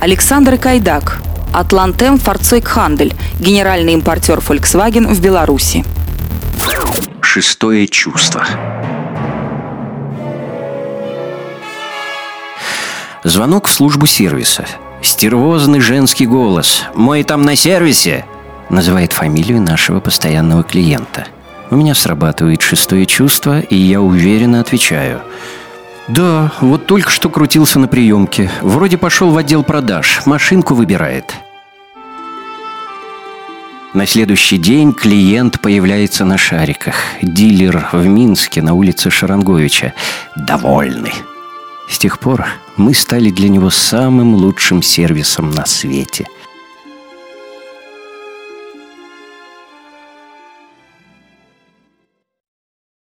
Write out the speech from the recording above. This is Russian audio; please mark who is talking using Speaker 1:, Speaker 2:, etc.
Speaker 1: Александр Кайдак, Атлантем Форцойк Хандель, генеральный импортер Volkswagen в Беларуси.
Speaker 2: Шестое чувство. Звонок в службу сервиса. Стервозный женский голос. «Мой там на сервисе!» Называет фамилию нашего постоянного клиента. У меня срабатывает шестое чувство, и я уверенно отвечаю. «Да, вот только что крутился на приемке. Вроде пошел в отдел продаж. Машинку выбирает». На следующий день клиент появляется на шариках. Дилер в Минске на улице Шаранговича. Довольный. С тех пор мы стали для него самым лучшим сервисом на свете –